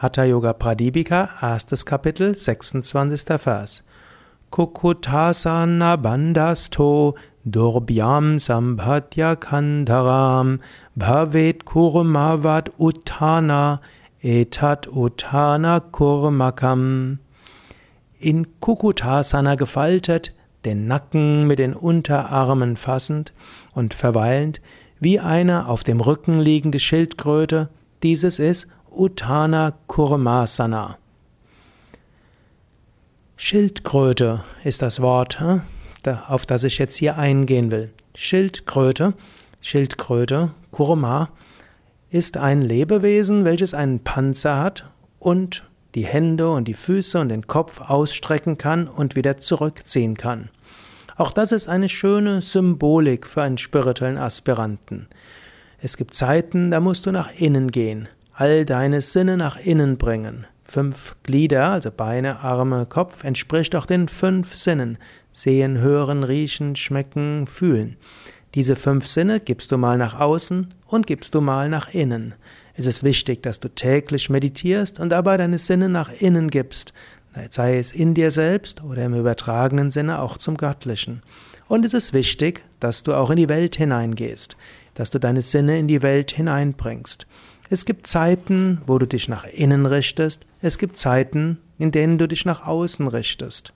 Hatha Yoga Pradipika, erstes Kapitel, 26. Vers. Kukutasana bandhasto durbhyam sambhatya kandaram bhavet kurmavat uttana etat uttana kurmakam. In Kukutasana gefaltet, den Nacken mit den Unterarmen fassend und verweilend, wie eine auf dem Rücken liegende Schildkröte, dieses ist Uttana Kurmasana. Schildkröte ist das Wort, auf das ich jetzt hier eingehen will. Schildkröte, Schildkröte, Kurma, ist ein Lebewesen, welches einen Panzer hat und die Hände und die Füße und den Kopf ausstrecken kann und wieder zurückziehen kann. Auch das ist eine schöne Symbolik für einen spirituellen Aspiranten. Es gibt Zeiten, da musst du nach innen gehen all deine Sinne nach innen bringen. Fünf Glieder, also Beine, Arme, Kopf, entspricht auch den fünf Sinnen. Sehen, hören, riechen, schmecken, fühlen. Diese fünf Sinne gibst du mal nach außen und gibst du mal nach innen. Es ist wichtig, dass du täglich meditierst und dabei deine Sinne nach innen gibst, sei es in dir selbst oder im übertragenen Sinne auch zum Göttlichen. Und es ist wichtig, dass du auch in die Welt hineingehst, dass du deine Sinne in die Welt hineinbringst. Es gibt Zeiten, wo du dich nach innen richtest, es gibt Zeiten, in denen du dich nach außen richtest.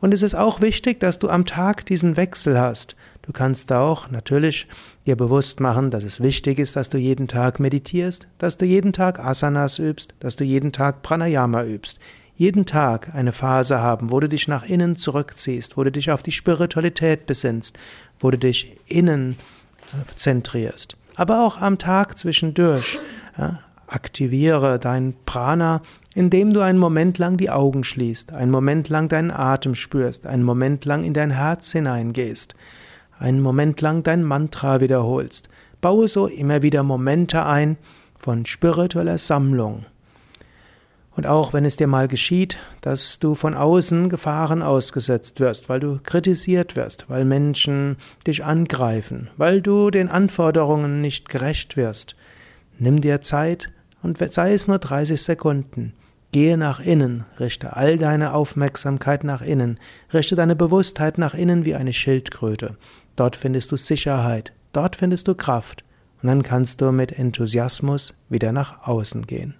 Und es ist auch wichtig, dass du am Tag diesen Wechsel hast. Du kannst auch natürlich dir bewusst machen, dass es wichtig ist, dass du jeden Tag meditierst, dass du jeden Tag Asanas übst, dass du jeden Tag Pranayama übst. Jeden Tag eine Phase haben, wo du dich nach innen zurückziehst, wo du dich auf die Spiritualität besinnst, wo du dich innen zentrierst. Aber auch am Tag zwischendurch ja, aktiviere dein Prana, indem du einen Moment lang die Augen schließt, einen Moment lang deinen Atem spürst, einen Moment lang in dein Herz hineingehst, einen Moment lang dein Mantra wiederholst. Baue so immer wieder Momente ein von spiritueller Sammlung. Und auch wenn es dir mal geschieht, dass du von außen Gefahren ausgesetzt wirst, weil du kritisiert wirst, weil Menschen dich angreifen, weil du den Anforderungen nicht gerecht wirst, Nimm dir Zeit und sei es nur 30 Sekunden. Gehe nach innen, richte all deine Aufmerksamkeit nach innen, richte deine Bewusstheit nach innen wie eine Schildkröte. Dort findest du Sicherheit, dort findest du Kraft und dann kannst du mit Enthusiasmus wieder nach außen gehen.